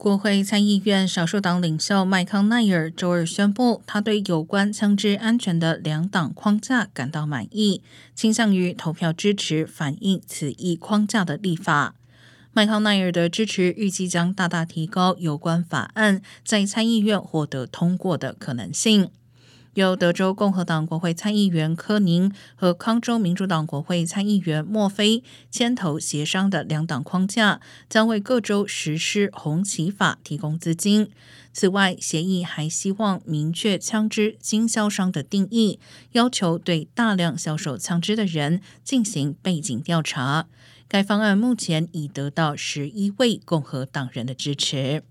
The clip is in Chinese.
国会参议院少数党领袖麦康奈尔周二宣布，他对有关枪支安全的两党框架感到满意，倾向于投票支持反映此一框架的立法。麦康奈尔的支持预计将大大提高有关法案在参议院获得通过的可能性。由德州共和党国会参议员科宁和康州民主党国会参议员莫菲牵头协商的两党框架，将为各州实施红旗法提供资金。此外，协议还希望明确枪支经销商的定义，要求对大量销售枪支的人进行背景调查。该方案目前已得到十一位共和党人的支持。